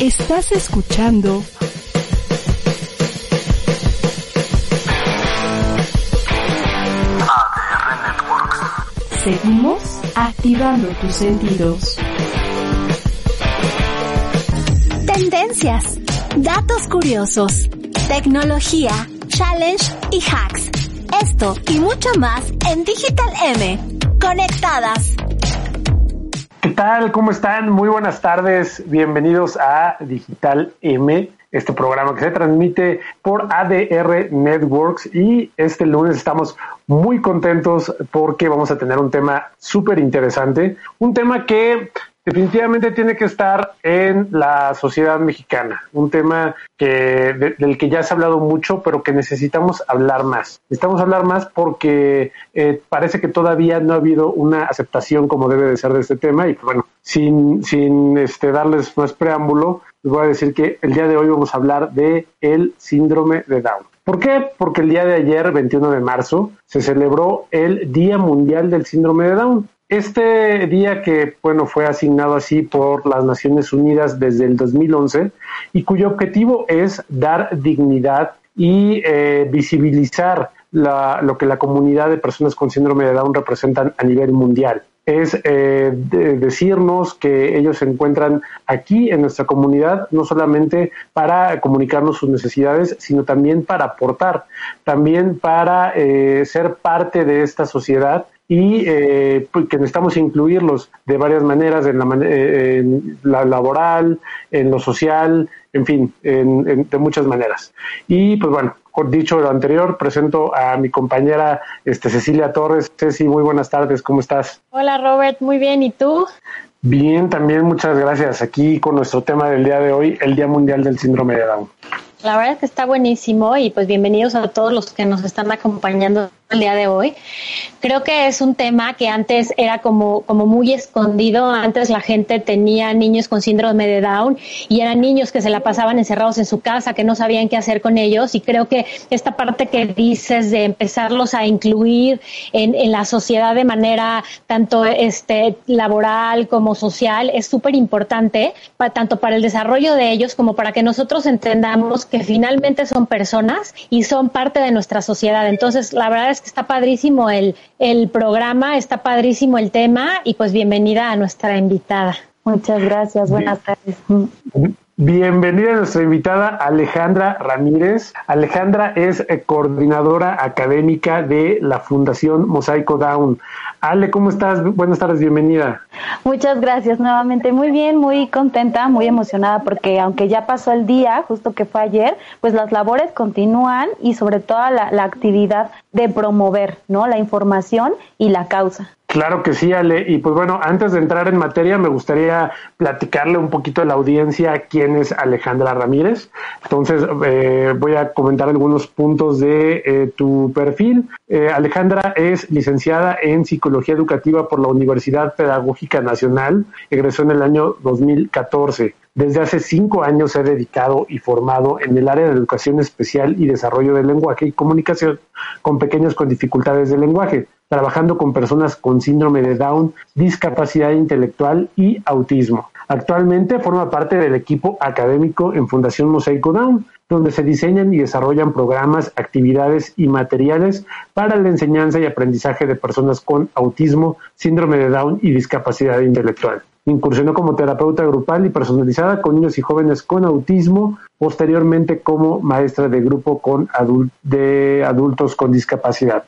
Estás escuchando ADR Networks. Seguimos activando tus sentidos. Tendencias, datos curiosos, tecnología, challenge y hacks. Esto y mucho más en Digital M. Conectadas. ¿Qué tal? ¿Cómo están? Muy buenas tardes. Bienvenidos a Digital M, este programa que se transmite por ADR Networks y este lunes estamos muy contentos porque vamos a tener un tema súper interesante, un tema que definitivamente tiene que estar en la sociedad mexicana, un tema que de- del que ya se ha hablado mucho, pero que necesitamos hablar más. Necesitamos hablar más porque eh, parece que todavía no ha habido una aceptación como debe de ser de este tema y bueno, sin, sin este, darles más preámbulo, les voy a decir que el día de hoy vamos a hablar de el síndrome de Down. ¿Por qué? Porque el día de ayer, 21 de marzo, se celebró el Día Mundial del Síndrome de Down. Este día que, bueno, fue asignado así por las Naciones Unidas desde el 2011 y cuyo objetivo es dar dignidad y eh, visibilizar la- lo que la comunidad de personas con síndrome de Down representan a nivel mundial. Es eh, de- decirnos que ellos se encuentran aquí en nuestra comunidad, no solamente para comunicarnos sus necesidades, sino también para aportar, también para eh, ser parte de esta sociedad y eh, pues, que necesitamos incluirlos de varias maneras, en la, man- eh, en la laboral, en lo social, en fin, en- en- de muchas maneras. Y pues bueno, dicho lo anterior, presento a mi compañera este, Cecilia Torres. Ceci, muy buenas tardes, ¿cómo estás? Hola Robert, muy bien, ¿y tú? Bien, también muchas gracias. Aquí con nuestro tema del día de hoy, el Día Mundial del Síndrome de Down. La verdad es que está buenísimo y pues bienvenidos a todos los que nos están acompañando el día de hoy. Creo que es un tema que antes era como, como muy escondido. Antes la gente tenía niños con síndrome de Down y eran niños que se la pasaban encerrados en su casa, que no sabían qué hacer con ellos. Y creo que esta parte que dices de empezarlos a incluir en, en la sociedad de manera tanto este, laboral como social es súper importante, tanto para el desarrollo de ellos como para que nosotros entendamos que finalmente son personas y son parte de nuestra sociedad. Entonces, la verdad es que está padrísimo el, el programa, está padrísimo el tema y pues bienvenida a nuestra invitada. Muchas gracias, buenas tardes. Bienvenida a nuestra invitada Alejandra Ramírez. Alejandra es eh, coordinadora académica de la Fundación Mosaico Down. Ale, ¿cómo estás? Buenas tardes, bienvenida. Muchas gracias nuevamente. Muy bien, muy contenta, muy emocionada porque aunque ya pasó el día, justo que fue ayer, pues las labores continúan y sobre todo la, la actividad de promover, ¿no? La información y la causa. Claro que sí, Ale. Y pues bueno, antes de entrar en materia, me gustaría platicarle un poquito a la audiencia quién es Alejandra Ramírez. Entonces, eh, voy a comentar algunos puntos de eh, tu perfil. Eh, Alejandra es licenciada en Psicología Educativa por la Universidad Pedagógica Nacional. Egresó en el año 2014. Desde hace cinco años se ha dedicado y formado en el área de educación especial y desarrollo del lenguaje y comunicación con pequeños con dificultades de lenguaje, trabajando con personas con síndrome de Down, discapacidad intelectual y autismo. Actualmente forma parte del equipo académico en Fundación Mosaico Down, donde se diseñan y desarrollan programas, actividades y materiales para la enseñanza y aprendizaje de personas con autismo, síndrome de Down y discapacidad intelectual. Incursionó como terapeuta grupal y personalizada con niños y jóvenes con autismo, posteriormente como maestra de grupo con de adultos con discapacidad.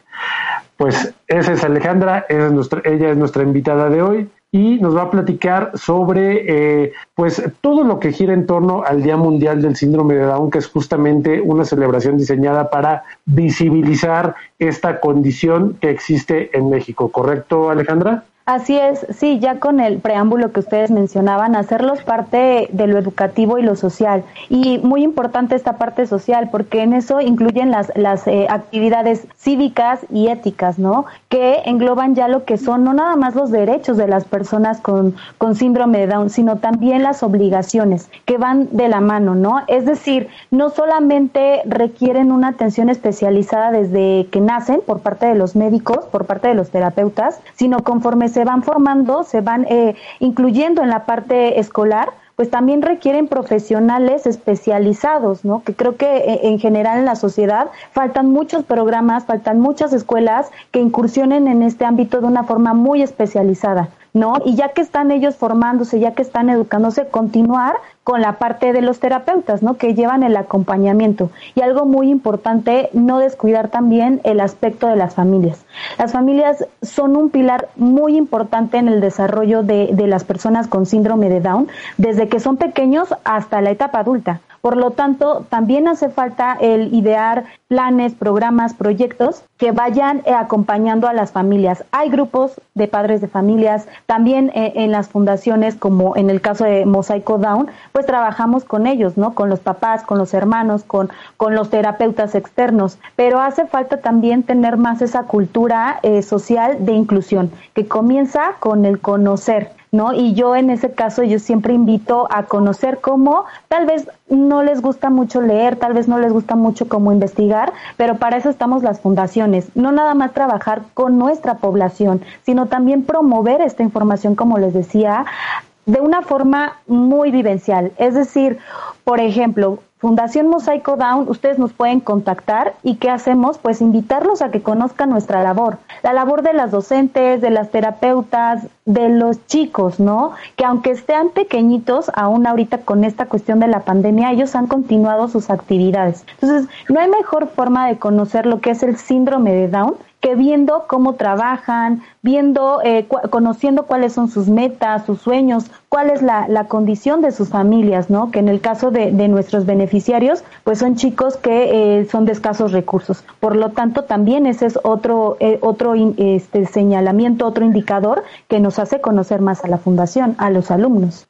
Pues esa es Alejandra, esa es nuestra, ella es nuestra invitada de hoy y nos va a platicar sobre eh, pues todo lo que gira en torno al Día Mundial del Síndrome de Down, que es justamente una celebración diseñada para visibilizar esta condición que existe en México. ¿Correcto, Alejandra? Así es, sí, ya con el preámbulo que ustedes mencionaban, hacerlos parte de lo educativo y lo social. Y muy importante esta parte social, porque en eso incluyen las, las eh, actividades cívicas y éticas, ¿no? Que engloban ya lo que son no nada más los derechos de las personas con, con síndrome de Down, sino también las obligaciones que van de la mano, ¿no? Es decir, no solamente requieren una atención especializada desde que nacen por parte de los médicos, por parte de los terapeutas, sino conforme se van formando, se van eh, incluyendo en la parte escolar, pues también requieren profesionales especializados, ¿no? Que creo que eh, en general en la sociedad faltan muchos programas, faltan muchas escuelas que incursionen en este ámbito de una forma muy especializada. ¿no? Y ya que están ellos formándose, ya que están educándose, continuar con la parte de los terapeutas, ¿no? Que llevan el acompañamiento. Y algo muy importante, no descuidar también el aspecto de las familias. Las familias son un pilar muy importante en el desarrollo de, de las personas con síndrome de Down, desde que son pequeños hasta la etapa adulta. Por lo tanto, también hace falta el idear planes, programas, proyectos que vayan eh, acompañando a las familias. Hay grupos de padres de familias, también eh, en las fundaciones, como en el caso de Mosaico Down, pues trabajamos con ellos, ¿no? Con los papás, con los hermanos, con, con los terapeutas externos. Pero hace falta también tener más esa cultura eh, social de inclusión, que comienza con el conocer ¿no? Y yo en ese caso yo siempre invito a conocer cómo tal vez no les gusta mucho leer, tal vez no les gusta mucho cómo investigar, pero para eso estamos las fundaciones, no nada más trabajar con nuestra población, sino también promover esta información, como les decía, de una forma muy vivencial. Es decir, por ejemplo, Fundación Mosaico Down, ustedes nos pueden contactar y ¿qué hacemos? Pues invitarlos a que conozcan nuestra labor, la labor de las docentes, de las terapeutas, de los chicos, ¿no? Que aunque estén pequeñitos, aún ahorita con esta cuestión de la pandemia, ellos han continuado sus actividades. Entonces, no hay mejor forma de conocer lo que es el síndrome de Down que viendo cómo trabajan, viendo, eh, conociendo cuáles son sus metas, sus sueños, cuál es la, la condición de sus familias, ¿no? Que en el caso de, de nuestros beneficiarios, pues son chicos que eh, son de escasos recursos. Por lo tanto, también ese es otro, eh, otro este, señalamiento, otro indicador que nos hace conocer más a la fundación, a los alumnos.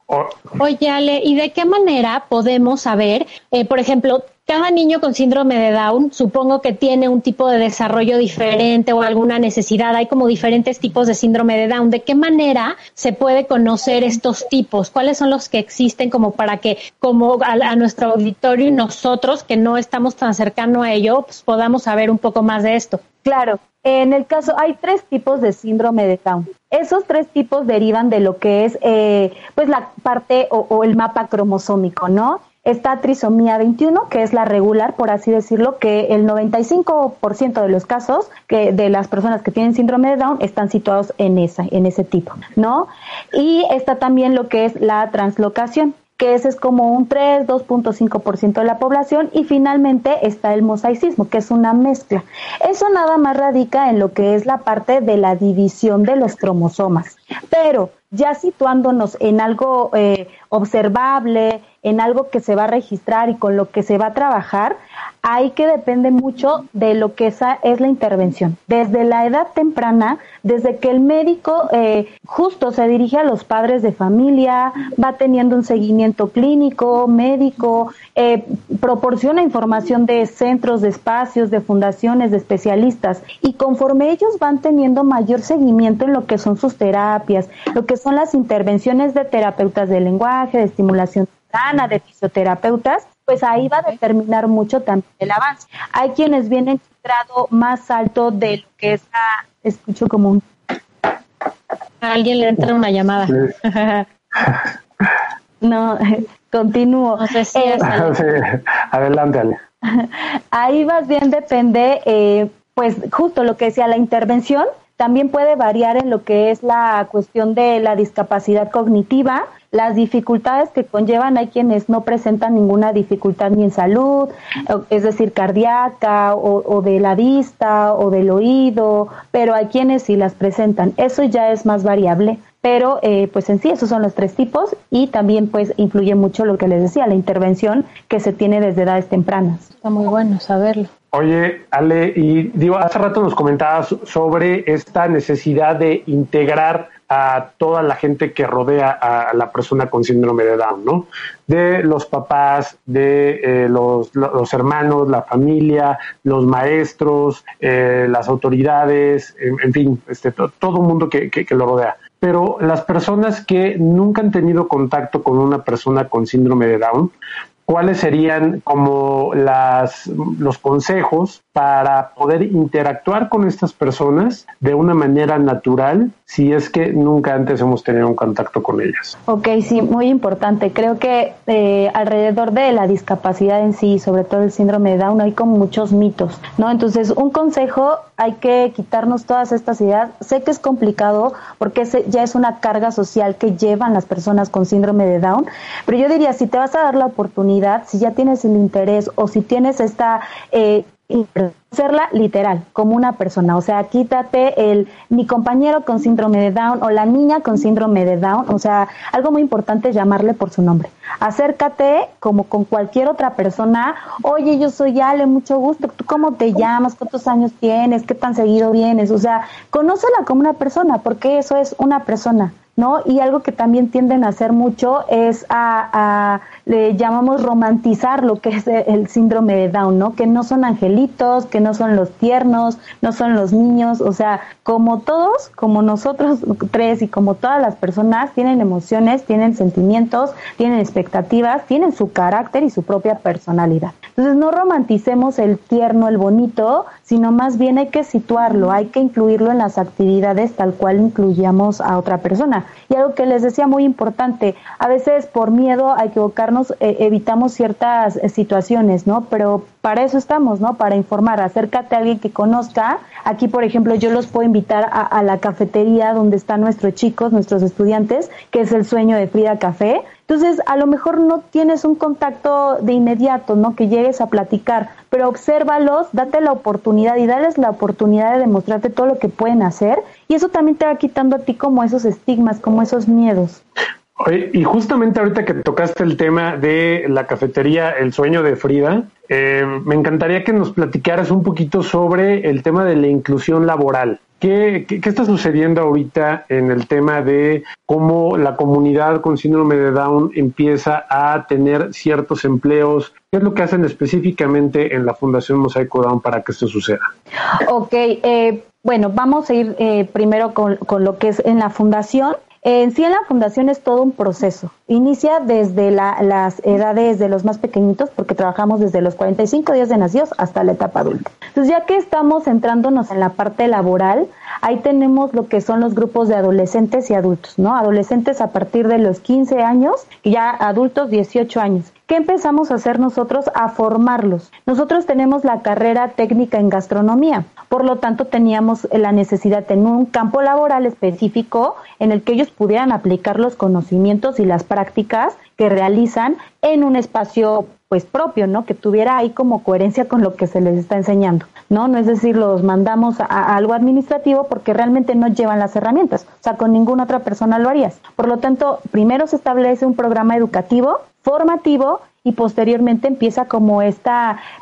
Oye, Ale, ¿y de qué manera podemos saber, por ejemplo, cada niño con síndrome de Down supongo que tiene un tipo de desarrollo diferente o alguna necesidad. Hay como diferentes tipos de síndrome de Down. ¿De qué manera se puede conocer estos tipos? ¿Cuáles son los que existen como para que como a, nuestro auditorio y nosotros que no estamos tan cercano a ello pues podamos saber un poco más de esto? Claro, en el caso hay tres tipos de síndrome de Down. Esos tres tipos derivan de lo que es eh, pues la parte o, o el mapa cromosómico, ¿no? Está trisomía 21, que es la regular, por así decirlo, que el 95% de los casos que de las personas que tienen síndrome de Down están situados en esa, en ese tipo, ¿no? Y está también lo que es la translocación, que ese es como un 3, 2.5% de la población, y finalmente está el mosaicismo, que es una mezcla. Eso nada más radica en lo que es la parte de la división de los cromosomas, pero ya situándonos en algo eh, observable, en algo que se va a registrar y con lo que se va a trabajar, ahí que depende mucho de lo que esa es la intervención. Desde la edad temprana, desde que el médico eh, justo se dirige a los padres de familia, va teniendo un seguimiento clínico, médico, eh, proporciona información de centros, de espacios, de fundaciones, de especialistas, y conforme ellos van teniendo mayor seguimiento en lo que son sus terapias, lo que son las intervenciones de terapeutas de lenguaje, de estimulación de fisioterapeutas, pues ahí va a determinar mucho también el avance. Hay quienes vienen grado más alto de lo que es la, escucho como un... A alguien le entra una llamada. no, continúo. No sé si eh, Adelante, Ale. Ahí más bien depende, eh, pues justo lo que decía, la intervención también puede variar en lo que es la cuestión de la discapacidad cognitiva, las dificultades que conllevan, hay quienes no presentan ninguna dificultad ni en salud, es decir, cardíaca o, de la vista o del oído, pero hay quienes sí las presentan. Eso ya es más variable pero eh, pues en sí esos son los tres tipos y también pues influye mucho lo que les decía, la intervención que se tiene desde edades tempranas. Está muy bueno saberlo. Oye, Ale, y digo, hace rato nos comentabas sobre esta necesidad de integrar a toda la gente que rodea a la persona con síndrome de Down, ¿no? De los papás, de eh, los, hermanos, la familia, los maestros, eh, las autoridades, en, fin, este, todo el mundo que, que lo rodea pero las personas que nunca han tenido contacto con una persona con síndrome de Down ¿cuáles serían como las, los consejos para poder interactuar con estas personas de una manera natural si es que nunca antes hemos tenido un contacto con ellas. Ok, sí, muy importante. Creo que eh, alrededor de la discapacidad en sí, sobre todo el síndrome de Down, hay como muchos mitos, ¿no? Entonces, un consejo, hay que quitarnos todas estas ideas. Sé que es complicado porque ya es una carga social que llevan las personas con síndrome de Down, pero yo diría, si te vas a dar la oportunidad, si ya tienes el interés o si tienes esta... Eh, serla literal, como una persona. O sea, quítate el mi compañero con síndrome de Down o la niña con síndrome de Down. O sea, algo muy importante es llamarle por su nombre. Acércate como con cualquier otra persona. Oye, yo soy Ale, mucho gusto. ¿Tú cómo te llamas? ¿Cuántos años tienes? ¿Qué tan seguido vienes? O sea, conócela como una persona, porque eso es una persona. ¿No? Y algo que también tienden a hacer mucho es a, le llamamos romantizar lo que es el síndrome de Down, ¿no? Que no son angelitos, que no son los tiernos, no son los niños, o sea, como todos, como nosotros tres y como todas las personas, tienen emociones, tienen sentimientos, tienen expectativas, tienen su carácter y su propia personalidad. Entonces, no romanticemos el tierno, el bonito, sino más bien hay que situarlo, hay que incluirlo en las actividades tal cual incluyamos a otra persona. Y algo que les decía muy importante, a veces por miedo a equivocarnos eh, evitamos ciertas eh, situaciones, ¿no? Pero para eso estamos, ¿no? Para informar, acércate a alguien que conozca. Aquí, por ejemplo, yo los puedo invitar a, a la cafetería donde están nuestros chicos, nuestros estudiantes, que es el sueño de Frida Café. Entonces, a lo mejor no tienes un contacto de inmediato, ¿no? Que llegues a platicar, pero obsérvalos, date la oportunidad y dales la oportunidad de demostrarte todo lo que pueden hacer y eso también te va quitando a ti como esos estigmas, como esos miedos. Y justamente ahorita que tocaste el tema de la cafetería El Sueño de Frida, eh, me encantaría que nos platicaras un poquito sobre el tema de la inclusión laboral. ¿Qué, ¿Qué, está sucediendo ahorita en el tema de cómo la comunidad con síndrome de Down empieza a tener ciertos empleos? ¿Qué es lo que hacen específicamente en la Fundación Mosaico Down para que esto suceda? Ok, eh, bueno, vamos a ir eh, primero con, con lo que es en la fundación. En sí, en la fundación es todo un proceso. Inicia desde las edades de los más pequeñitos, porque trabajamos desde los 45 días de nacidos hasta la etapa adulta. Entonces, ya que estamos centrándonos en la parte laboral, ahí tenemos lo que son los grupos de adolescentes y adultos, ¿no? Adolescentes a partir de los 15 años y ya adultos 18 años. ¿Qué empezamos a hacer nosotros? A formarlos. Nosotros tenemos la carrera técnica en gastronomía, por lo tanto teníamos la necesidad de un campo laboral específico en el que ellos pudieran aplicar los conocimientos y las prácticas que realizan en un espacio pues propio, ¿no? Que tuviera ahí como coherencia con lo que se les está enseñando, ¿no? No es decir, los mandamos a, a, algo administrativo porque realmente no llevan las herramientas, o sea, con ninguna otra persona lo harías. Por lo tanto, primero se establece un programa educativo formativo y posteriormente empieza como este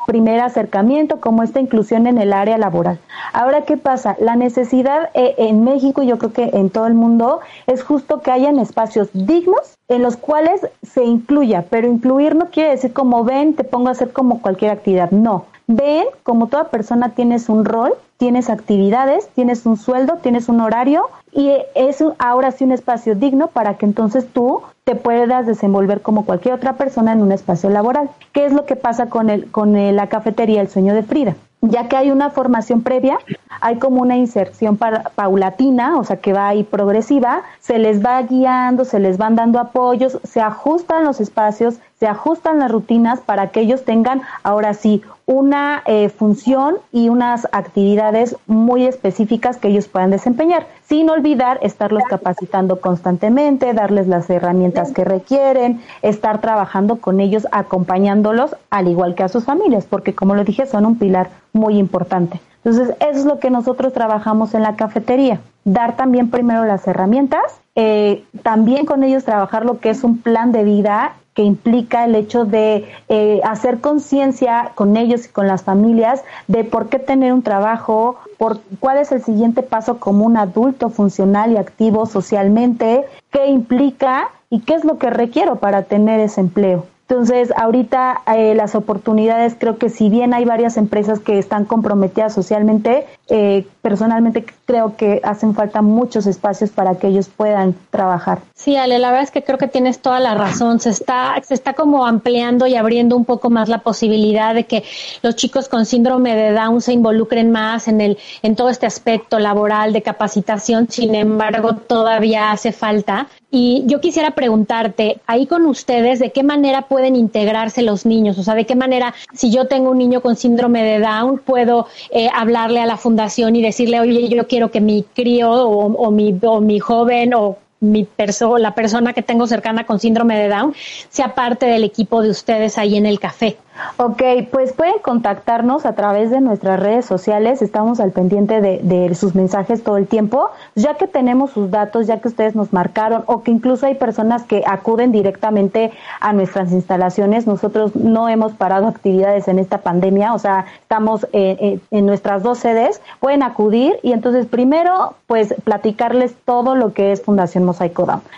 primer acercamiento, como esta inclusión en el área laboral. Ahora, ¿qué pasa? La necesidad eh, en México, y yo creo que en todo el mundo, es justo que hayan espacios dignos en los cuales se incluya, pero incluir no quiere decir como ven, te pongo a hacer como cualquier actividad, no. Ven, como toda persona tienes un rol, tienes actividades, tienes un sueldo, tienes un horario y es ahora sí un espacio digno para que entonces tú te puedas desenvolver como cualquier otra persona en un espacio laboral. ¿Qué es lo que pasa con, el, con la cafetería El Sueño de Frida? Ya que hay una formación previa, hay como una inserción paulatina, o sea que va ahí progresiva, se les va guiando, se les van dando apoyos, se ajustan los espacios, se ajustan las rutinas para que ellos tengan ahora sí una eh, función y unas actividades muy específicas que ellos puedan desempeñar, sin olvidar estarlos capacitando constantemente, darles las herramientas que requieren, estar trabajando con ellos, acompañándolos, al igual que a sus familias, porque como lo dije, son un pilar muy importante. Entonces, eso es lo que nosotros trabajamos en la cafetería, dar también primero las herramientas, eh, también con ellos trabajar lo que es un plan de vida que implica el hecho de eh, hacer conciencia con ellos y con las familias de por qué tener un trabajo, por cuál es el siguiente paso como un adulto funcional y activo socialmente, qué implica y qué es lo que requiero para tener ese empleo. Entonces, ahorita eh, las oportunidades, creo que si bien hay varias empresas que están comprometidas socialmente, eh, personalmente creo que hacen falta muchos espacios para que ellos puedan trabajar. Sí, Ale, la verdad es que creo que tienes toda la razón. Se está, se está como ampliando y abriendo un poco más la posibilidad de que los chicos con síndrome de Down se involucren más en el, en todo este aspecto laboral de capacitación. Sin embargo, todavía hace falta. Y yo quisiera preguntarte, ahí con ustedes, ¿de qué manera pueden integrarse los niños? O sea, ¿de qué manera, si yo tengo un niño con síndrome de Down, puedo eh, hablarle a la fundación y decirle, oye, yo quiero que mi crío o, mi, o mi joven o mi persona, la persona que tengo cercana con síndrome de Down sea parte del equipo de ustedes ahí en el café. Ok, pues pueden contactarnos a través de nuestras redes sociales, estamos al pendiente de, sus mensajes todo el tiempo, ya que tenemos sus datos, ya que ustedes nos marcaron o que incluso hay personas que acuden directamente a nuestras instalaciones. Nosotros no hemos parado actividades en esta pandemia, o sea, estamos eh, eh, en nuestras dos sedes, pueden acudir y entonces primero, pues platicarles todo lo que es Fundación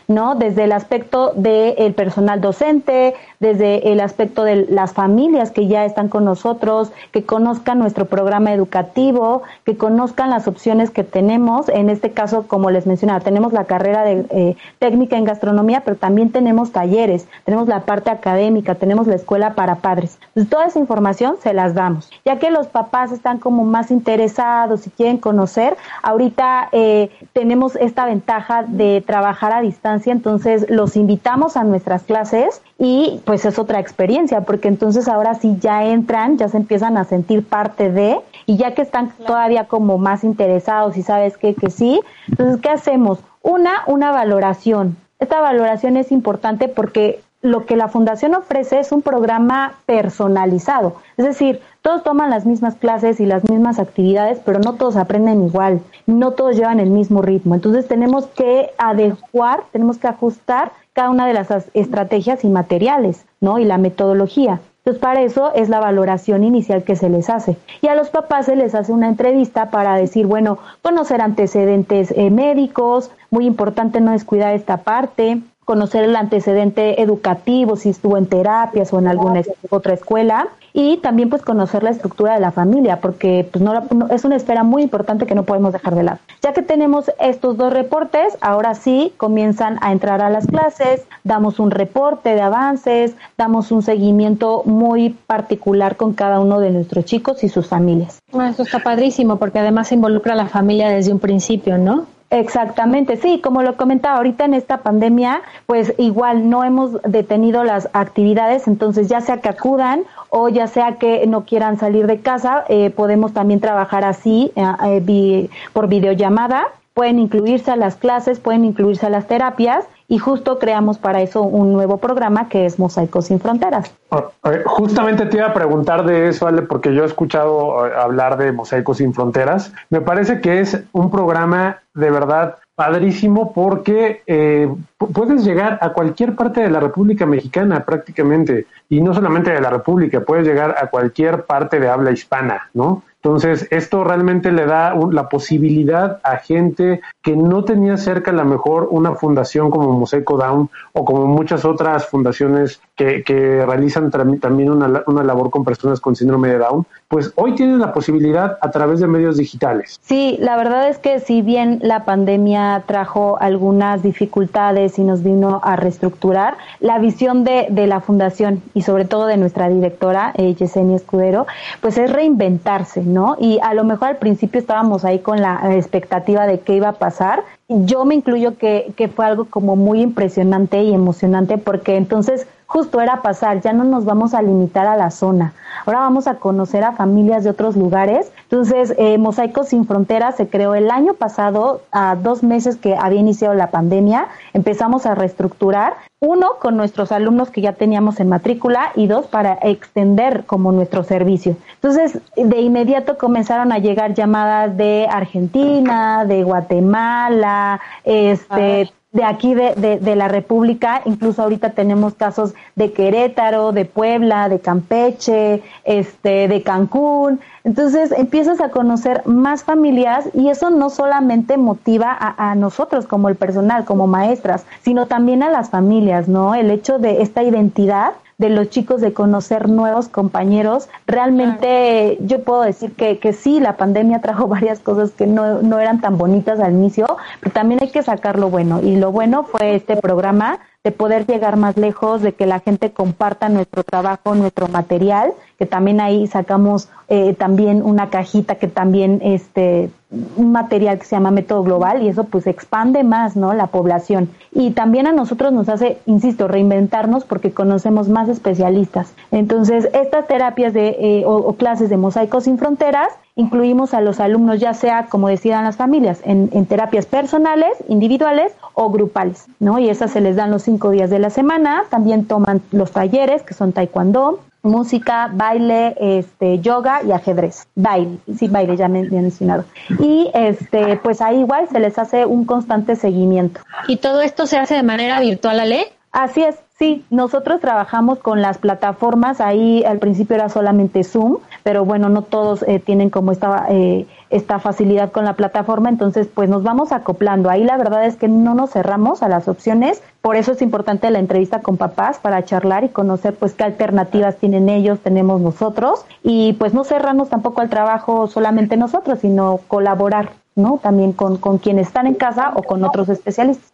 ¿no? Desde el aspecto del personal docente, desde el aspecto de las familias que ya están con nosotros, que conozcan nuestro programa educativo, que conozcan las opciones que tenemos. En este caso, como les mencionaba, tenemos la carrera de eh, técnica en gastronomía, pero también tenemos talleres, tenemos la parte académica, tenemos la escuela para padres. Entonces, toda esa información se las damos, ya que los papás están como más interesados y quieren conocer. Ahorita eh, tenemos esta ventaja de trabajar a distancia, entonces los invitamos a nuestras clases y es otra experiencia, porque entonces ahora sí ya entran, ya se empiezan a sentir parte de, y ya que están todavía como más interesados y sabes que, que sí, entonces, ¿qué hacemos? Una, una valoración. Esta valoración es importante porque lo que la fundación ofrece es un programa personalizado, es decir, todos toman las mismas clases y las mismas actividades, pero no todos aprenden igual, no todos llevan el mismo ritmo. Entonces tenemos que adecuar, tenemos que ajustar cada una de las estrategias y materiales, ¿no? Y la metodología. Entonces, para eso es la valoración inicial que se les hace. Y a los papás se les hace una entrevista para decir, bueno, conocer antecedentes eh, médicos, muy importante no descuidar esta parte, conocer el antecedente educativo, si estuvo en terapias o en alguna otra escuela, y también pues conocer la estructura de la familia, porque pues no, es una esfera muy importante que no podemos dejar de lado. Ya que tenemos estos dos reportes, ahora sí comienzan a entrar a las clases, damos un reporte de avances, damos un seguimiento muy particular con cada uno de nuestros chicos y sus familias. Ah, eso está padrísimo, porque además se involucra a la familia desde un principio, ¿no? Exactamente, sí, como lo comentaba ahorita en esta pandemia, pues igual no hemos detenido las actividades, entonces ya sea que acudan o ya sea que no quieran salir de casa, eh, podemos también trabajar así eh, eh, por videollamada, pueden incluirse a las clases, pueden incluirse a las terapias y justo creamos para eso un nuevo programa que es Mosaicos sin Fronteras. Ah, justamente te iba a preguntar de eso, Ale, porque yo he escuchado eh, hablar de Mosaicos sin Fronteras. Me parece que es un programa de verdad padrísimo porque eh, puedes llegar a cualquier parte de la República Mexicana prácticamente y no solamente de la República, puedes llegar a cualquier parte de habla hispana, ¿no? Entonces, esto realmente le da la posibilidad a gente que no tenía cerca a lo mejor una fundación como Mosaico Down o como muchas otras fundaciones que, que realizan también una, una, labor con personas con síndrome de Down, pues hoy tienen la posibilidad a través de medios digitales. Sí, la verdad es que si bien la pandemia trajo algunas dificultades y nos vino a reestructurar, la visión de, de la fundación y sobre todo de nuestra directora, eh, Yesenia Escudero, pues es reinventarse, ¿no? Y a lo mejor al principio estábamos ahí con la expectativa de qué iba a pasar. Yo me incluyo que, que fue algo como muy impresionante y emocionante porque entonces justo era pasar, ya no nos vamos a limitar a la zona, ahora vamos a conocer a familias de otros lugares. Entonces, eh, Mosaicos sin Fronteras se creó el año pasado, a dos meses que había iniciado la pandemia, empezamos a reestructurar, uno, con nuestros alumnos que ya teníamos en matrícula y dos, para extender como nuestro servicio. Entonces, de inmediato comenzaron a llegar llamadas de Argentina, de Guatemala, este de aquí de, de, la República, incluso ahorita tenemos casos de Querétaro, de Puebla, de Campeche, este, de Cancún. Entonces empiezas a conocer más familias y eso no solamente motiva a, a, nosotros como el personal, como maestras, sino también a las familias, ¿no? El hecho de esta identidad de los chicos de conocer nuevos compañeros. Realmente yo puedo decir que, que sí, la pandemia trajo varias cosas que no, no eran tan bonitas al inicio, pero también hay que sacar lo bueno. Y lo bueno fue este programa de poder llegar más lejos, de que la gente comparta nuestro trabajo, nuestro material, que también ahí sacamos eh, también una cajita que también este un material que se llama método global y eso pues expande más no la población. Y también a nosotros nos hace insisto reinventarnos porque conocemos más especialistas. Entonces estas terapias de eh, o, clases de mosaicos sin fronteras incluimos a los alumnos ya sea como decidan las familias en, en terapias personales individuales o grupales no y esas se les dan los cinco días de la semana. También toman los talleres que son taekwondo música, baile, este, yoga y ajedrez. Baile, sí, baile, ya me he mencionado. Y este, pues ahí igual se les hace un constante seguimiento. ¿Y todo esto se hace de manera virtual, Ale? Así es, sí, nosotros trabajamos con las plataformas, ahí al principio era solamente Zoom, pero bueno, no todos eh, tienen como esta, eh, esta facilidad con la plataforma, entonces pues nos vamos acoplando. Ahí la verdad es que no nos cerramos a las opciones, por eso es importante la entrevista con papás para charlar y conocer pues qué alternativas tienen ellos, tenemos nosotros y pues no cerrarnos tampoco al trabajo solamente nosotros, sino colaborar ¿no? También con, con quienes están en casa o con otros especialistas.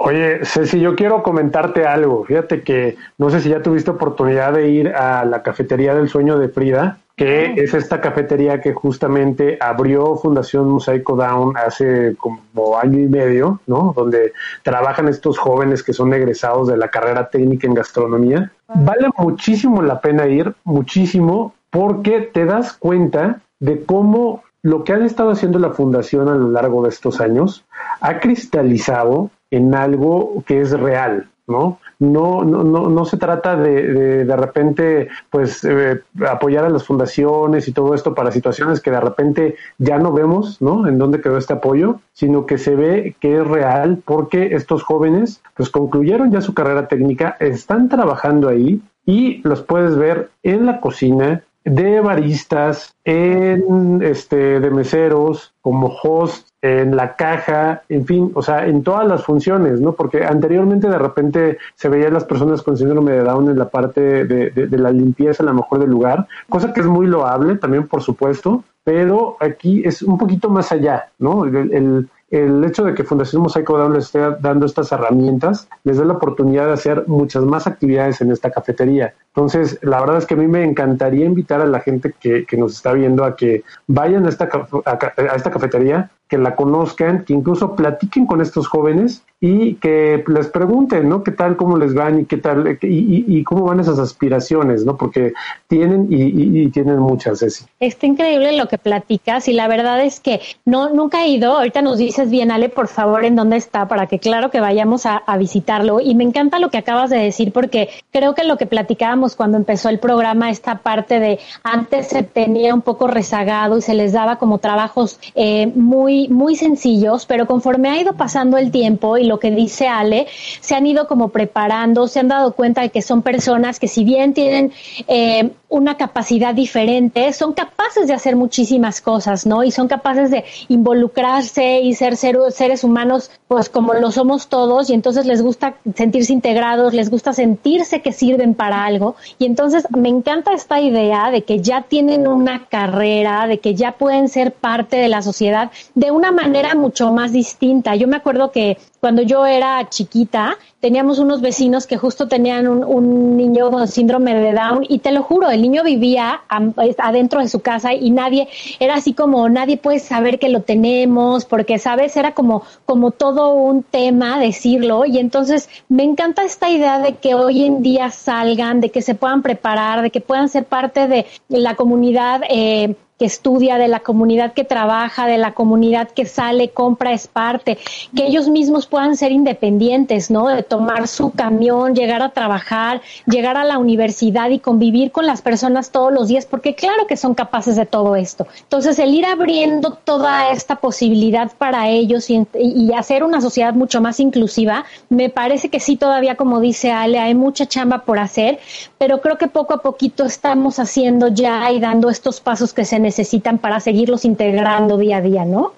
Oye, Ceci, yo quiero comentarte algo. Fíjate que no sé si ya tuviste oportunidad de ir a la cafetería del sueño de Frida, que es esta cafetería que justamente abrió Fundación Mosaico Down hace como año y medio, ¿no? Donde trabajan estos jóvenes que son egresados de la carrera técnica en gastronomía. Vale muchísimo la pena ir, muchísimo, porque te das cuenta de cómo lo que han estado haciendo la fundación a lo largo de estos años ha cristalizado en algo que es real, ¿no? No, no, no, no se trata de, de, repente, pues, eh, apoyar a las fundaciones y todo esto para situaciones que de repente ya no vemos, ¿no? En dónde quedó este apoyo, sino que se ve que es real porque estos jóvenes, pues, concluyeron ya su carrera técnica, están trabajando ahí y los puedes ver en la cocina, de baristas, en este, de meseros, como host, en la caja, en fin, o sea, en todas las funciones, ¿no? Porque anteriormente de repente se veían las personas con síndrome de Down en la parte de, de, la limpieza, a lo mejor del lugar, cosa que es muy loable también, por supuesto, pero aquí es un poquito más allá, ¿no? el, el hecho de que Fundación Mosaico Down esté dando estas herramientas les da la oportunidad de hacer muchas más actividades en esta cafetería. Entonces, la verdad es que a mí me encantaría invitar a la gente que, que nos está viendo a que vayan a esta, a esta cafetería que la conozcan, que incluso platiquen con estos jóvenes y que les pregunten, ¿no? ¿Qué tal, cómo les van y qué tal, y, cómo van esas aspiraciones, ¿no? Porque tienen y, tienen muchas, Ceci. Está increíble lo que platicas y la verdad es que no, nunca he ido, ahorita nos dices bien, Ale, por favor, en dónde está, para que claro que vayamos a, visitarlo. Y me encanta lo que acabas de decir porque creo que lo que platicábamos cuando empezó el programa, esta parte de antes se tenía un poco rezagado y se les daba como trabajos eh, muy muy, sencillos, pero conforme ha ido pasando el tiempo y lo que dice Ale, se han ido como preparando, se han dado cuenta de que son personas que si bien tienen eh, una capacidad diferente, son capaces de hacer muchísimas cosas, ¿no? Y son capaces de involucrarse y ser, seres humanos, pues como lo somos todos, y entonces les gusta sentirse integrados, les gusta sentirse que sirven para algo. Y entonces me encanta esta idea de que ya tienen una carrera, de que ya pueden ser parte de la sociedad de una manera mucho más distinta. Yo me acuerdo que cuando yo era chiquita, teníamos unos vecinos que justo tenían un, niño con síndrome de Down y te lo juro, el niño vivía adentro de su casa y nadie, era así como nadie puede saber que lo tenemos, porque, ¿sabes? Era como, como todo un tema decirlo y entonces me encanta esta idea de que hoy en día salgan, de que se puedan preparar, de que puedan ser parte de la comunidad. Eh, que estudia, de la comunidad que trabaja, de la comunidad que sale, compra, es parte, que ellos mismos puedan ser independientes, ¿no? De tomar su camión, llegar a trabajar, llegar a la universidad y convivir con las personas todos los días, porque claro que son capaces de todo esto. Entonces, el ir abriendo toda esta posibilidad para ellos y, y hacer una sociedad mucho más inclusiva, me parece que sí, todavía, como dice Ale, hay mucha chamba por hacer, pero creo que poco a poquito estamos haciendo ya y dando estos pasos que se necesitan necesitan para seguirlos integrando día a día, ¿no?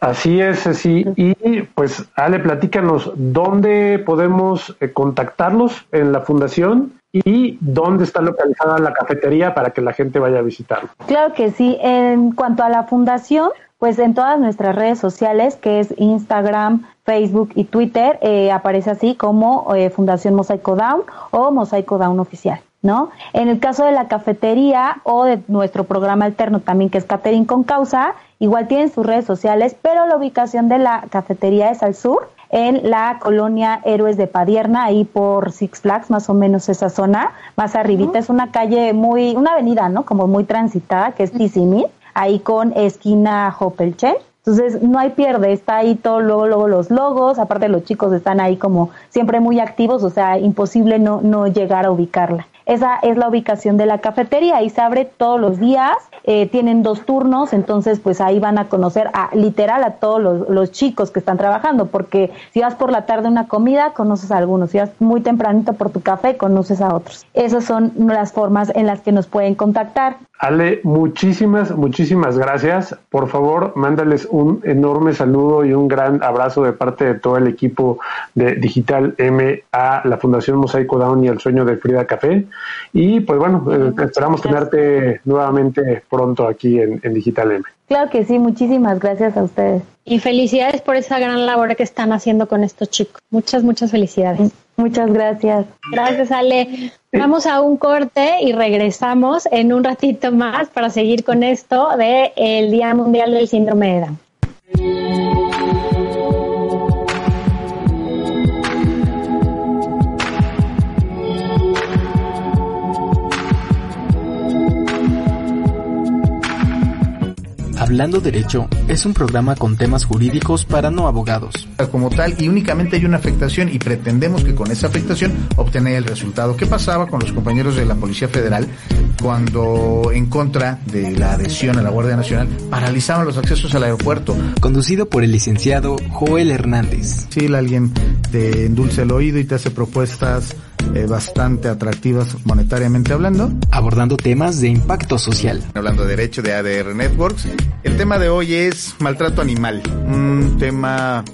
Así es, sí. Y pues, Ale, platícanos, ¿dónde podemos eh, contactarlos en la fundación y dónde está localizada la cafetería para que la gente vaya a visitarlo. Claro que sí. En cuanto a la fundación, pues en todas nuestras redes sociales, que es Instagram, Facebook y Twitter, eh, aparece así como eh, Fundación Mosaico Down o Mosaico Down Oficial. ¿No? En el caso de la cafetería o de nuestro programa alterno también que es Catering con Causa, igual tienen sus redes sociales, pero la ubicación de la cafetería es al sur, en la colonia Héroes de Padierna, ahí por Six Flags, más o menos esa zona, más arribita, es una calle muy, una avenida, ¿no? Como muy transitada, que es Tizimín, ahí con esquina Hopelchen. Entonces no hay pierde, está ahí todo, luego, luego los logos, aparte los chicos están ahí como siempre muy activos, o sea, imposible no, no llegar a ubicarla. Esa es la ubicación de la cafetería y se abre todos los días. Eh, tienen dos turnos, entonces pues ahí van a conocer a literal a todos los, chicos que están trabajando, porque si vas por la tarde una comida, conoces a algunos, si vas muy tempranito por tu café, conoces a otros. Esas son las formas en las que nos pueden contactar. Ale, muchísimas, muchísimas gracias. Por favor, mándales un enorme saludo y un gran abrazo de parte de todo el equipo de Digital M a la Fundación Mosaico Down y el Sueño de Frida Café. Y pues bueno, eh, esperamos tenerte nuevamente pronto aquí en, en, Digital M. Claro que sí, muchísimas gracias a ustedes. Y felicidades por esa gran labor que están haciendo con estos chicos. Muchas, muchas felicidades. Muchas gracias. Gracias, Ale. Vamos a un corte y regresamos en un ratito más para seguir con esto del el Día Mundial del Síndrome de Down. Hablando Derecho es un programa con temas jurídicos para no abogados. Como tal, y únicamente hay una afectación y pretendemos que con esa afectación obtener el resultado. ¿Qué pasaba con los compañeros de la Policía Federal cuando en contra de la adhesión a la Guardia Nacional paralizaban los accesos al aeropuerto? Conducido por el licenciado Joel Hernández. Sí, alguien te endulce el oído y te hace propuestas eh, bastante atractivas monetariamente hablando. Abordando temas de impacto social. Hablando de derecho de ADR Networks. El tema de hoy es maltrato animal. Un tema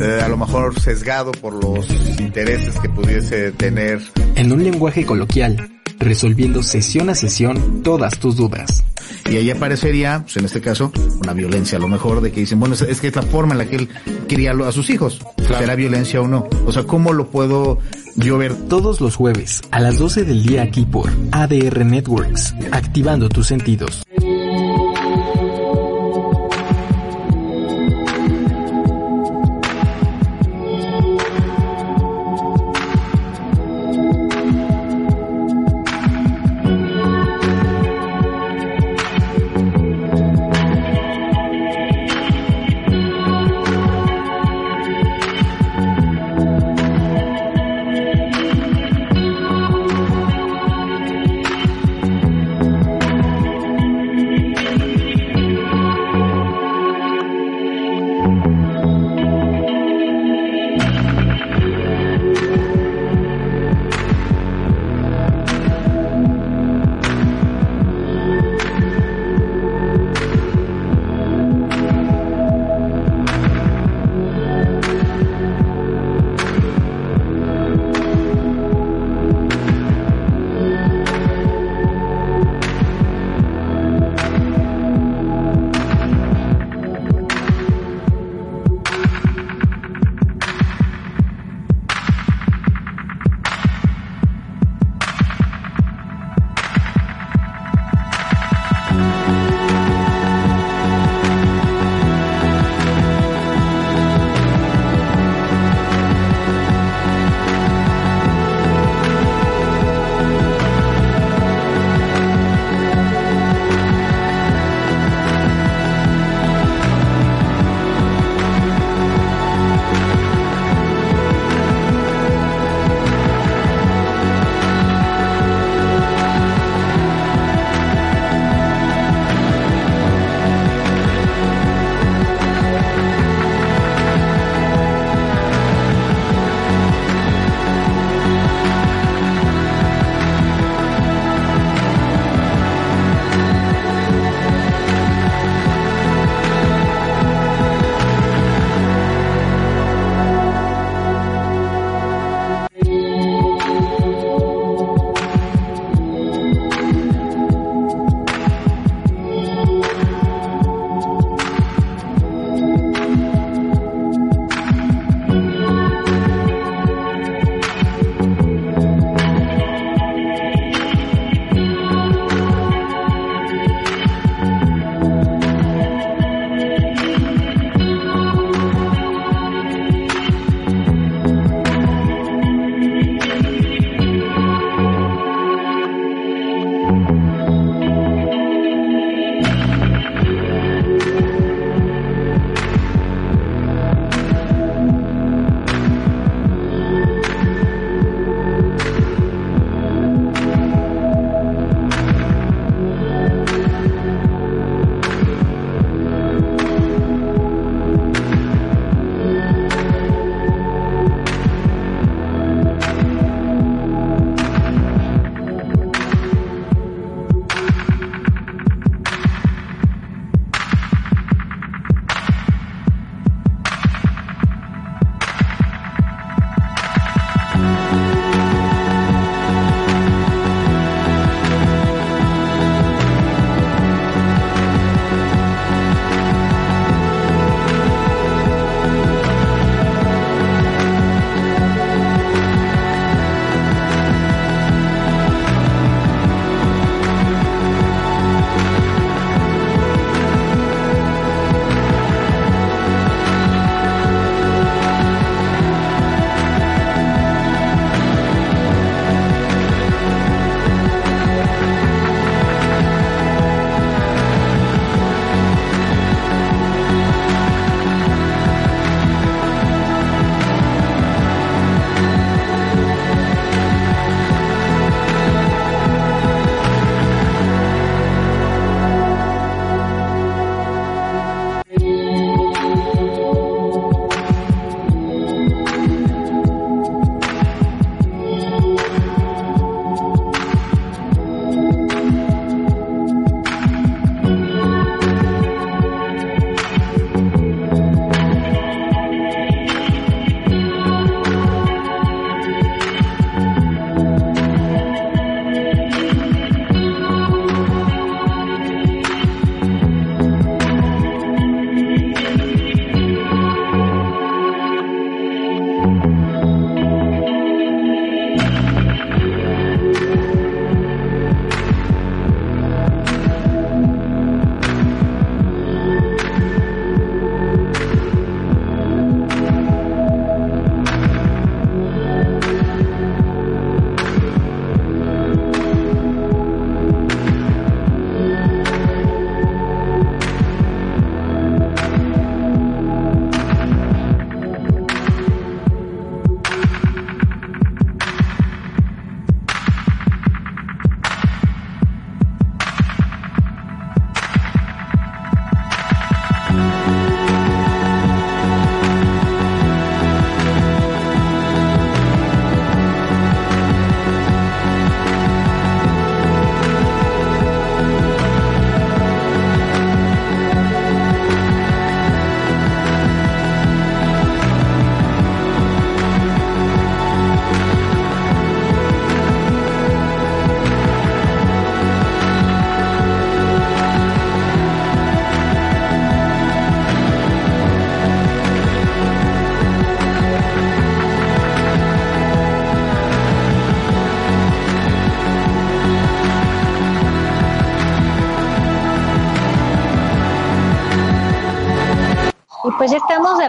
eh, a lo mejor sesgado por los intereses que pudiese tener. En un lenguaje coloquial, resolviendo sesión a sesión todas tus dudas. Y ahí aparecería, pues en este caso, una violencia a lo mejor de que dicen, bueno, es que es la forma en la que él quería a sus hijos. Claro. ¿Será violencia o no? O sea, ¿cómo lo puedo yo ver? Todos los jueves a las 12 del día aquí por ADR Networks, activando tus sentidos.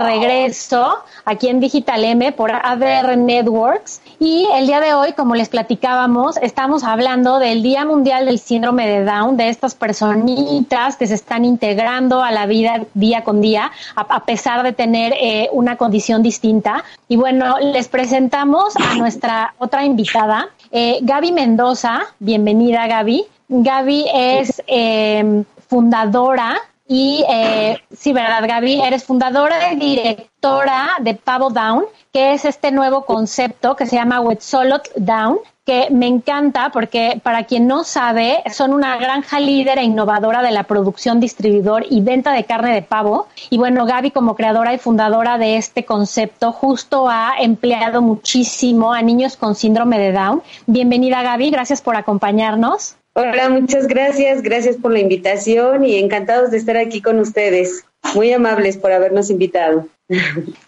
Regreso aquí en Digital M por ADR Networks y el día de hoy, como les platicábamos, estamos hablando del Día Mundial del Síndrome de Down, de estas personitas que se están integrando a la vida día con día, a, pesar de tener eh, una condición distinta. Y bueno, les presentamos a nuestra otra invitada, eh, Gaby Mendoza. Bienvenida, Gaby. Gaby es eh, fundadora y eh, sí, ¿verdad, Gaby? Eres fundadora y directora de Pavo Down, que es este nuevo concepto que se llama Wetsolot Down, que me encanta porque para quien no sabe, son una granja líder e innovadora de la producción, distribuidor y venta de carne de pavo. Y bueno, Gaby como creadora y fundadora de este concepto justo ha empleado muchísimo a niños con síndrome de Down. Bienvenida Gaby, gracias por acompañarnos. Hola, muchas gracias, gracias por la invitación y encantados de estar aquí con ustedes. Muy amables por habernos invitado.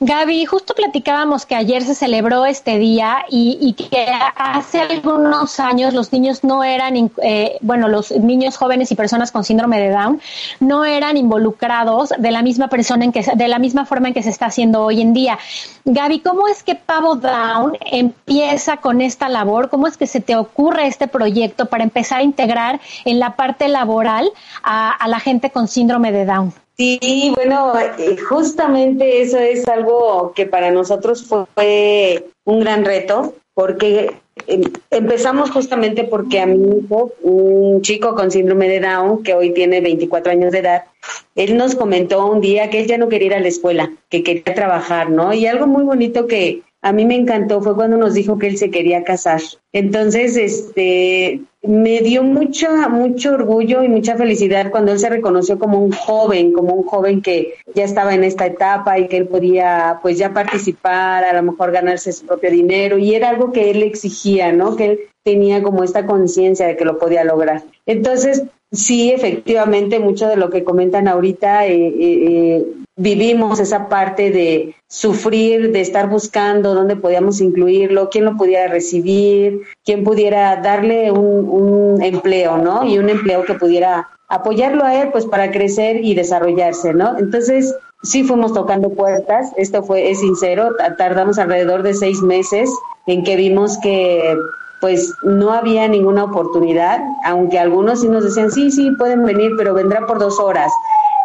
Gaby, justo platicábamos que ayer se celebró este día y, que hace algunos años los niños no eran, eh, bueno, los niños jóvenes y personas con síndrome de Down no eran involucrados de la misma persona en que, de la misma forma en que se está haciendo hoy en día. Gaby, ¿cómo es que Pavo Down empieza con esta labor? ¿Cómo es que se te ocurre este proyecto para empezar a integrar en la parte laboral a la gente con síndrome de Down? Sí, bueno, eh, justamente eso es algo que para nosotros fue un gran reto, porque em, empezamos justamente porque a mi hijo, un chico con síndrome de Down, que hoy tiene 24 años de edad, él nos comentó un día que él ya no quería ir a la escuela, que quería trabajar, ¿no? Y algo muy bonito que a mí me encantó fue cuando nos dijo que él se quería casar. Entonces, este, me dio mucho, mucho orgullo y mucha felicidad cuando él se reconoció como un joven, como un joven que ya estaba en esta etapa y que él podía, pues, ya participar, a lo mejor ganarse su propio dinero y era algo que él exigía, ¿no? Que él tenía como esta conciencia de que lo podía lograr. Entonces, sí, efectivamente, mucho de lo que comentan ahorita eh, eh, eh vivimos esa parte de sufrir, de estar buscando dónde podíamos incluirlo, quién lo pudiera recibir, quién pudiera darle un, empleo, ¿no? Y un empleo que pudiera apoyarlo a él, pues para crecer y desarrollarse, ¿no? Entonces, sí fuimos tocando puertas, esto fue, es sincero, tardamos alrededor de seis meses en que vimos que pues no había ninguna oportunidad, aunque algunos sí nos decían, sí, sí, pueden venir, pero vendrá por dos horas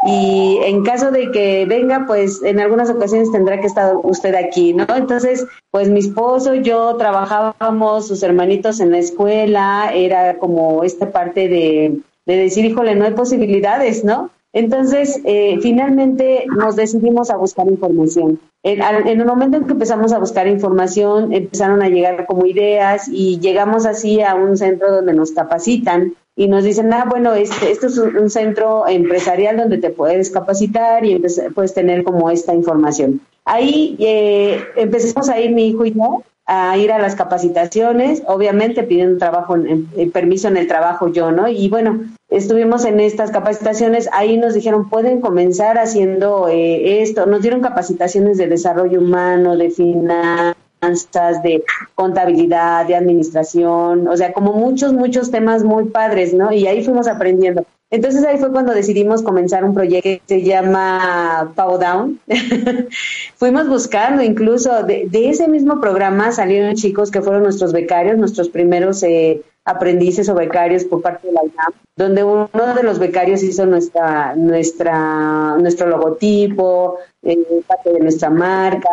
y en caso de que venga, pues en algunas ocasiones tendrá que estar usted aquí, ¿no? Entonces, pues mi esposo yo trabajábamos, sus hermanitos en la escuela, era como esta parte de, de decir, híjole, no hay posibilidades, ¿no? Entonces, eh, finalmente nos decidimos a buscar información. En, en, el momento en que empezamos a buscar información, empezaron a llegar como ideas y llegamos así a un centro donde nos capacitan y nos dicen, ah, bueno, este, esto es un, centro empresarial donde te puedes capacitar y puedes tener como esta información. Ahí eh, empezamos a ir mi hijo y yo a ir a las capacitaciones, obviamente pidiendo trabajo, en, permiso en el trabajo yo, ¿no? Y bueno, estuvimos en estas capacitaciones, ahí nos dijeron, pueden comenzar haciendo eh, esto, nos dieron capacitaciones de desarrollo humano, de finanzas, de contabilidad, de administración, o sea, como muchos, muchos temas muy padres, ¿no? Y ahí fuimos aprendiendo. Entonces ahí fue cuando decidimos comenzar un proyecto que se llama Power Down. Fuimos buscando incluso de, ese mismo programa salieron chicos que fueron nuestros becarios, nuestros primeros eh, aprendices o becarios por parte de la UNAM, donde uno de los becarios hizo nuestra, nuestra, nuestro logotipo, eh, parte de nuestra marca,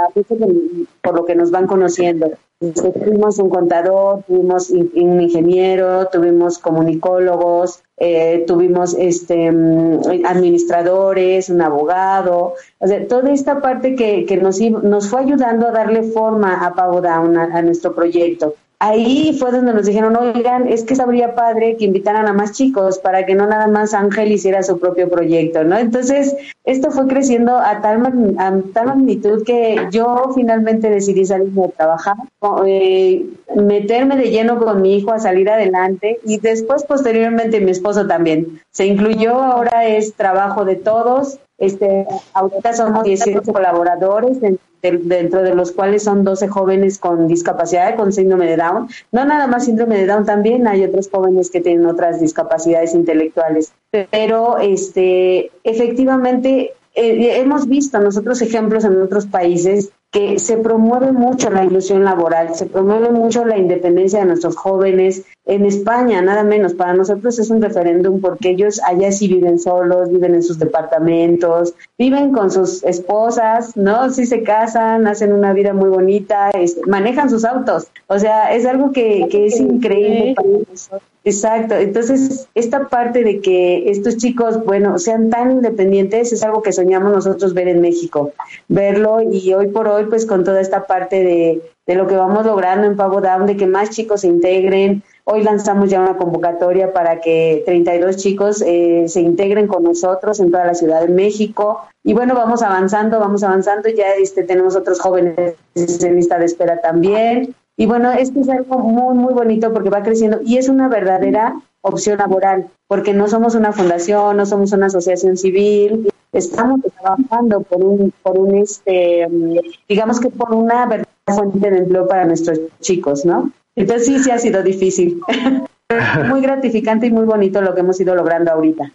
por lo que nos van conociendo. Tuvimos un contador, tuvimos un ingeniero, tuvimos comunicólogos, eh, tuvimos este mm, administradores, un abogado, o sea, toda esta parte que, que nos, nos fue ayudando a darle forma a Pavo Down, a nuestro proyecto ahí fue donde nos dijeron, oigan, es que sabría padre que invitaran a más chicos para que no nada más Ángel hiciera su propio proyecto, ¿no? Entonces, esto fue creciendo a tal, tal magnitud que yo finalmente decidí salir a trabajar, eh, meterme de lleno con mi hijo a salir adelante y después, posteriormente, mi esposo también. Se incluyó, ahora es trabajo de todos. Este, ahorita somos 18 colaboradores dentro de los cuales son 12 jóvenes con discapacidad, con síndrome de Down. No nada más síndrome de Down, también hay otros jóvenes que tienen otras discapacidades intelectuales. Pero este, efectivamente eh, hemos visto nosotros ejemplos en otros países que se promueve mucho la ilusión laboral, se promueve mucho la independencia de nuestros jóvenes. En España, nada menos, para nosotros es un referéndum porque ellos allá sí viven solos, viven en sus departamentos, viven con sus esposas, ¿no? Sí se casan, hacen una vida muy bonita, manejan sus autos. O sea, es algo que, que es increíble para nosotros Exacto, entonces esta parte de que estos chicos, bueno, sean tan independientes es algo que soñamos nosotros ver en México, verlo y hoy por hoy, pues con toda esta parte de, de lo que vamos logrando en Pavo Down, de que más chicos se integren. Hoy lanzamos ya una convocatoria para que 32 chicos eh, se integren con nosotros en toda la Ciudad de México. Y bueno, vamos avanzando, vamos avanzando. Ya este, tenemos otros jóvenes en lista de espera también. Y bueno, esto es algo muy, muy bonito porque va creciendo y es una verdadera opción laboral, porque no somos una fundación, no somos una asociación civil, estamos trabajando por un, por un este, digamos que por una verdadera fuente de empleo para nuestros chicos, ¿no? Entonces sí, sí ha sido difícil. muy gratificante y muy bonito lo que hemos ido logrando ahorita.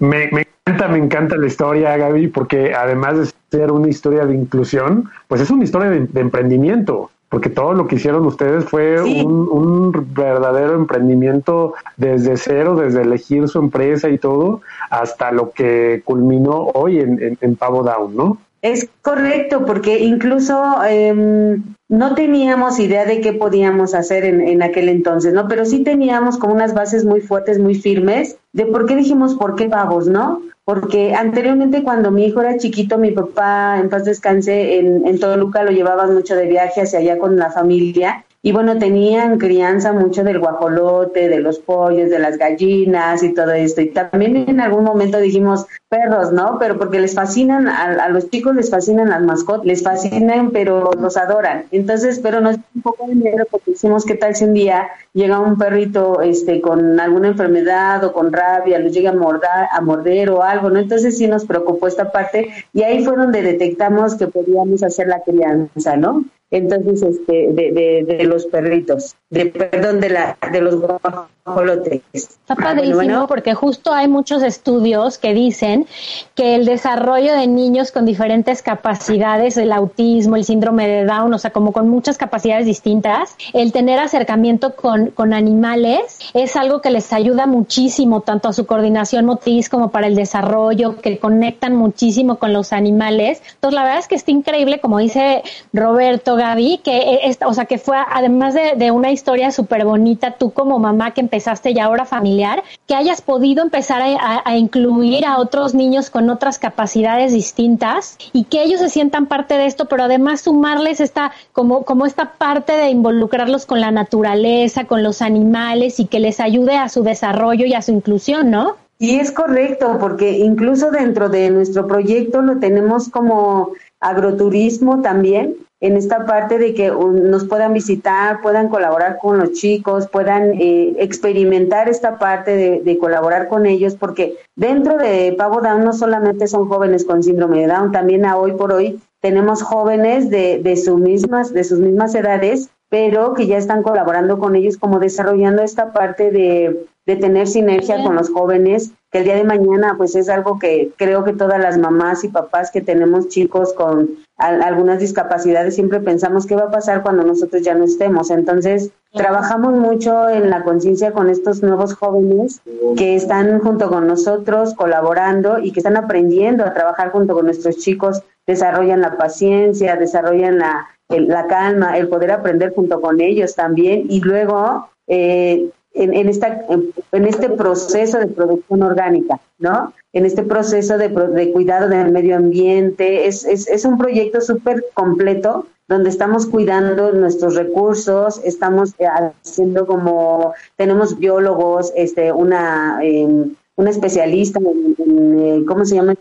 Me, me, encanta, me encanta la historia, Gaby, porque además de ser una historia de inclusión, pues es una historia de, emprendimiento porque todo lo que hicieron ustedes fue un, verdadero emprendimiento desde cero, desde elegir su empresa y todo, hasta lo que culminó hoy en, en Pavo Down, ¿no? Es correcto, porque incluso em, no teníamos idea de qué podíamos hacer en, en, aquel entonces, ¿no? Pero sí teníamos como unas bases muy fuertes, muy firmes, de por qué dijimos por qué vagos, ¿no? Porque anteriormente cuando mi hijo era chiquito, mi papá, en paz descanse, en, en Toluca lo llevaban mucho de viaje hacia allá con la familia y bueno, tenían crianza mucho del guajolote, de los pollos, de las gallinas y todo esto. Y también en algún momento dijimos perros, ¿no? Pero porque les fascinan, a, los chicos les fascinan las mascotas, les fascinan, pero los adoran. Entonces, pero nos un poco de miedo porque decimos, ¿qué tal si un día llega un perrito este, con alguna enfermedad o con rabia, los llega a morder, a morder o algo, ¿no? Entonces sí nos preocupó esta parte y ahí fue donde detectamos que podíamos hacer la crianza, ¿no? Entonces este de, de, los perritos de perdón de la de los guajolotes. Está padrísimo porque justo hay muchos estudios que dicen que el desarrollo de niños con diferentes capacidades el autismo el síndrome de Down o sea como con muchas capacidades distintas el tener acercamiento con, con animales es algo que les ayuda muchísimo tanto a su coordinación motriz como para el desarrollo que conectan muchísimo con los animales. Entonces la verdad es que está increíble como dice Roberto Gaby, que, e, o sea, que fue además de, una historia súper bonita, tú como mamá que empezaste ya ahora familiar, que hayas podido empezar a, incluir a otros niños con otras capacidades distintas y que ellos se sientan parte de esto, pero además sumarles esta, como, como esta parte de involucrarlos con la naturaleza, con los animales y que les ayude a su desarrollo y a su inclusión, ¿no? Y es correcto, porque incluso dentro de nuestro proyecto lo tenemos como agroturismo también, en esta parte de que nos puedan visitar, puedan colaborar con los chicos, puedan eh, experimentar esta parte de, colaborar con ellos, porque dentro de Pavo Down no solamente son jóvenes con síndrome de Down, también a hoy por hoy tenemos jóvenes de, de, sus mismas, de sus mismas edades, pero que ya están colaborando con ellos, como desarrollando esta parte de, de tener sinergia con los jóvenes, que el día de mañana pues es algo que creo que todas las mamás y papás que tenemos chicos con algunas discapacidades siempre pensamos qué va a pasar cuando nosotros ya no estemos. Entonces, trabajamos mucho en la conciencia con estos nuevos jóvenes que están junto con nosotros colaborando y que están aprendiendo a trabajar junto con nuestros chicos, desarrollan la paciencia, desarrollan la, la calma, el poder aprender junto con ellos también. Y luego eh, en, en, esta, en este proceso de producción orgánica, ¿no? En este proceso de, de cuidado del medio ambiente. Es, es, un proyecto súper completo donde estamos cuidando nuestros recursos, estamos eh, haciendo como, tenemos biólogos, este, una, eh, una especialista en, eh, ¿cómo se llama?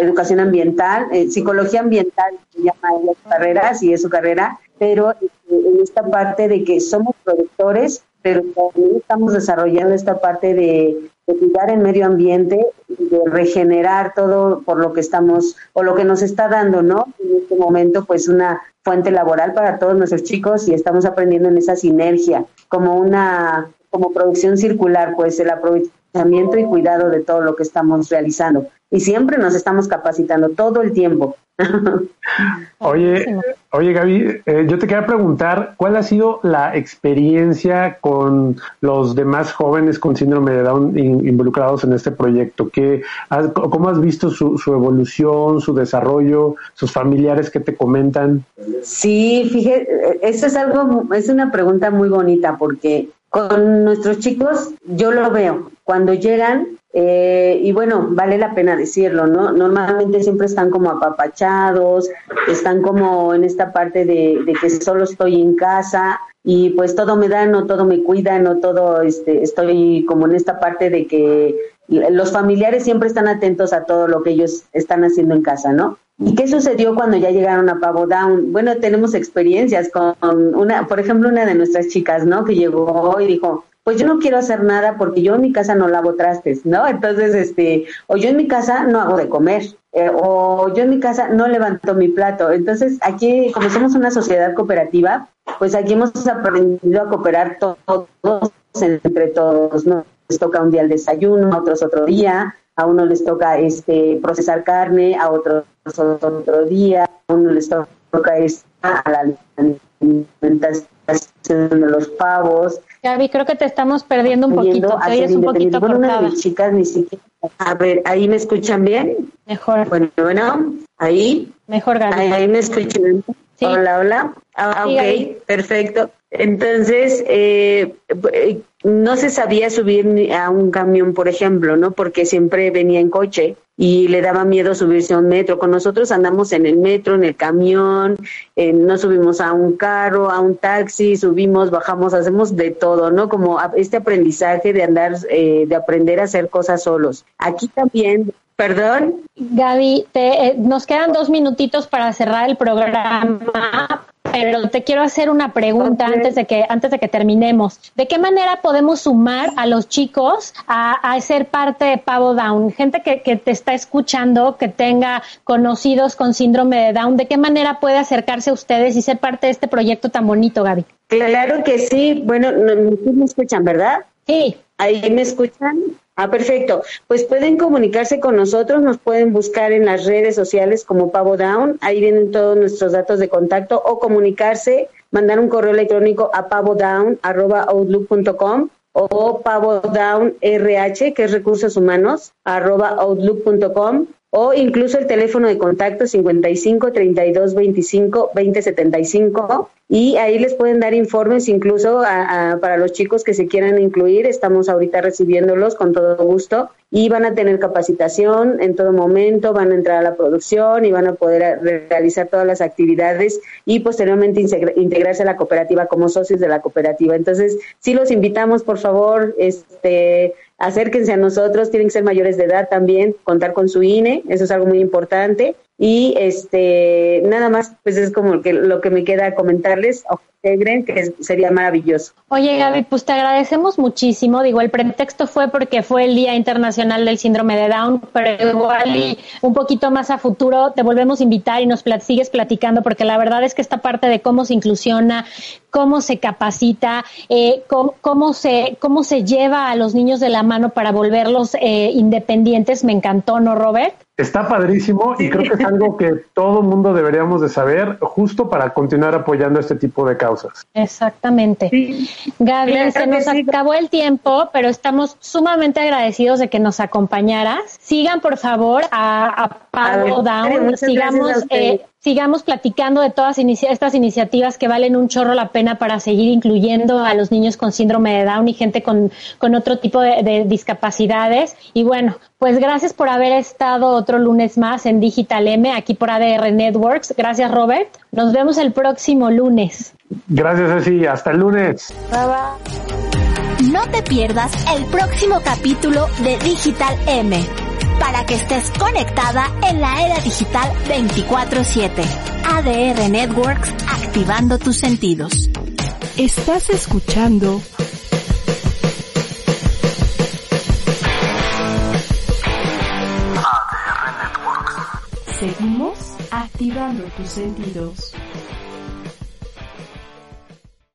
Educación ambiental, eh, psicología ambiental, se llama su carrera, sí es su carrera, pero en esta parte de que somos productores pero también estamos desarrollando esta parte de, cuidar el medio ambiente, de regenerar todo por lo que estamos o lo que nos está dando, ¿no? En este momento, pues una fuente laboral para todos nuestros chicos y estamos aprendiendo en esa sinergia, como una como producción circular, pues el aprovechamiento y cuidado de todo lo que estamos realizando. Y siempre nos estamos capacitando todo el tiempo. oye, oye Gaby, eh, yo te quería preguntar, ¿cuál ha sido la experiencia con los demás jóvenes con síndrome de Down involucrados en este proyecto? ¿Qué, ¿Cómo has visto su, su, evolución, su desarrollo, sus familiares que te comentan? Sí, fíjate, eso es algo, es una pregunta muy bonita porque con nuestros chicos yo lo veo. Cuando llegan, eh, y bueno, vale la pena decirlo, ¿no? Normalmente siempre están como apapachados, están como en esta parte de, que solo estoy en casa y pues todo me dan o todo me cuidan o todo este, estoy como en esta parte de que los familiares siempre están atentos a todo lo que ellos están haciendo en casa, ¿no? ¿Y qué sucedió cuando ya llegaron a Pavo Down? Bueno, tenemos experiencias con una, por ejemplo, una de nuestras chicas, ¿no? Que llegó y dijo, pues yo no quiero hacer nada porque yo en mi casa no lavo trastes, ¿no? Entonces, este, o yo en mi casa no hago de comer, eh, o yo en mi casa no levanto mi plato. Entonces, aquí, como somos una sociedad cooperativa, pues aquí hemos aprendido a cooperar todos entre todos, ¿no? Les toca un día el desayuno, otros otro día, a uno les toca este procesar carne, a otros otro día, a uno les toca esta, a la alimentación de los pavos. Gaby, creo que te estamos perdiendo un poquito, te oyes un poquito bueno, una de chicas ni siquiera... A ver, ¿ahí me escuchan bien? Mejor. Bueno, bueno, ahí. Mejor, Gaby. Ahí, me escuchan. Sí. Hola, hola. Ah, Sí, ok, Gaby. perfecto. Entonces, eh, eh, no se sabía subir a un camión, por ejemplo, ¿no? Porque siempre venía en coche y le daba miedo subirse a un metro. Con nosotros andamos en el metro, en el camión, eh, no subimos a un carro, a un taxi, subimos, bajamos, hacemos de todo, ¿no? Como este aprendizaje de andar, eh, de aprender a hacer cosas solos. Aquí también, perdón, Gaby, te, eh, nos quedan dos minutitos para cerrar el programa, pero te quiero hacer una pregunta antes de que antes de que terminemos. ¿De qué manera podemos sumar a los chicos a, a ser parte de Pavo Down? Gente que, que te está escuchando, que tenga conocidos con síndrome de Down, ¿de qué manera puede acercarse a ustedes y ser parte de este proyecto tan bonito, Gaby? claro que sí. Bueno, no, no me escuchan, ¿verdad? Sí, ¿Ahí me escuchan? Ah, perfecto. Pues pueden comunicarse con nosotros, nos pueden buscar en las redes sociales como Pavo Down, ahí vienen todos nuestros datos de contacto, o comunicarse, mandar un correo electrónico a pavodown.outlook.com o pavodownrh, que es recursos humanos, arroba outlook.com o incluso el teléfono de contacto 55 32 25 20 75 y ahí les pueden dar informes incluso a- para los chicos que se quieran incluir. Estamos ahorita recibiéndolos con todo gusto y van a tener capacitación en todo momento, van a entrar a la producción y van a poder realizar todas las actividades y posteriormente integra- integrarse a la cooperativa como socios de la cooperativa. Entonces, sí los invitamos, por favor, este acérquense a nosotros, tienen que ser mayores de edad también, contar con su INE, eso es algo muy importante. Y este nada más, pues es como que lo que me queda comentarles, o que sería maravilloso. Oye, Gaby, pues te agradecemos muchísimo. Digo, el pretexto fue porque fue el Día Internacional del Síndrome de Down, pero igual y un poquito más a futuro te volvemos a invitar y nos plat- sigues platicando, porque la verdad es que esta parte de cómo se inclusiona, cómo se capacita, eh, cómo, cómo se, cómo se lleva a los niños de la mano para volverlos eh, independientes, me encantó, ¿no, Robert? Está padrísimo y creo que es algo que todo mundo deberíamos de saber justo para continuar apoyando este tipo de causas. Exactamente. Gaby, Claro se nos sí. acabó el tiempo, pero estamos sumamente agradecidos de que nos acompañaras. Sigan, por favor, a, a ver, Down. Sigamos, eh, sigamos platicando de todas inicia- estas iniciativas que valen un chorro la pena para seguir incluyendo a los niños con síndrome de Down y gente con, con otro tipo de, de discapacidades. Y bueno, pues gracias por haber estado otro lunes más en Digital M, aquí por ADR Networks. Gracias, Robert. Nos vemos el próximo lunes. Gracias, Ceci. Hasta el lunes. No te pierdas el próximo capítulo de Digital M para que estés conectada en la era digital 24/7. ADR Networks activando tus sentidos. Estás escuchando ADR Networks. Seguimos activando tus sentidos.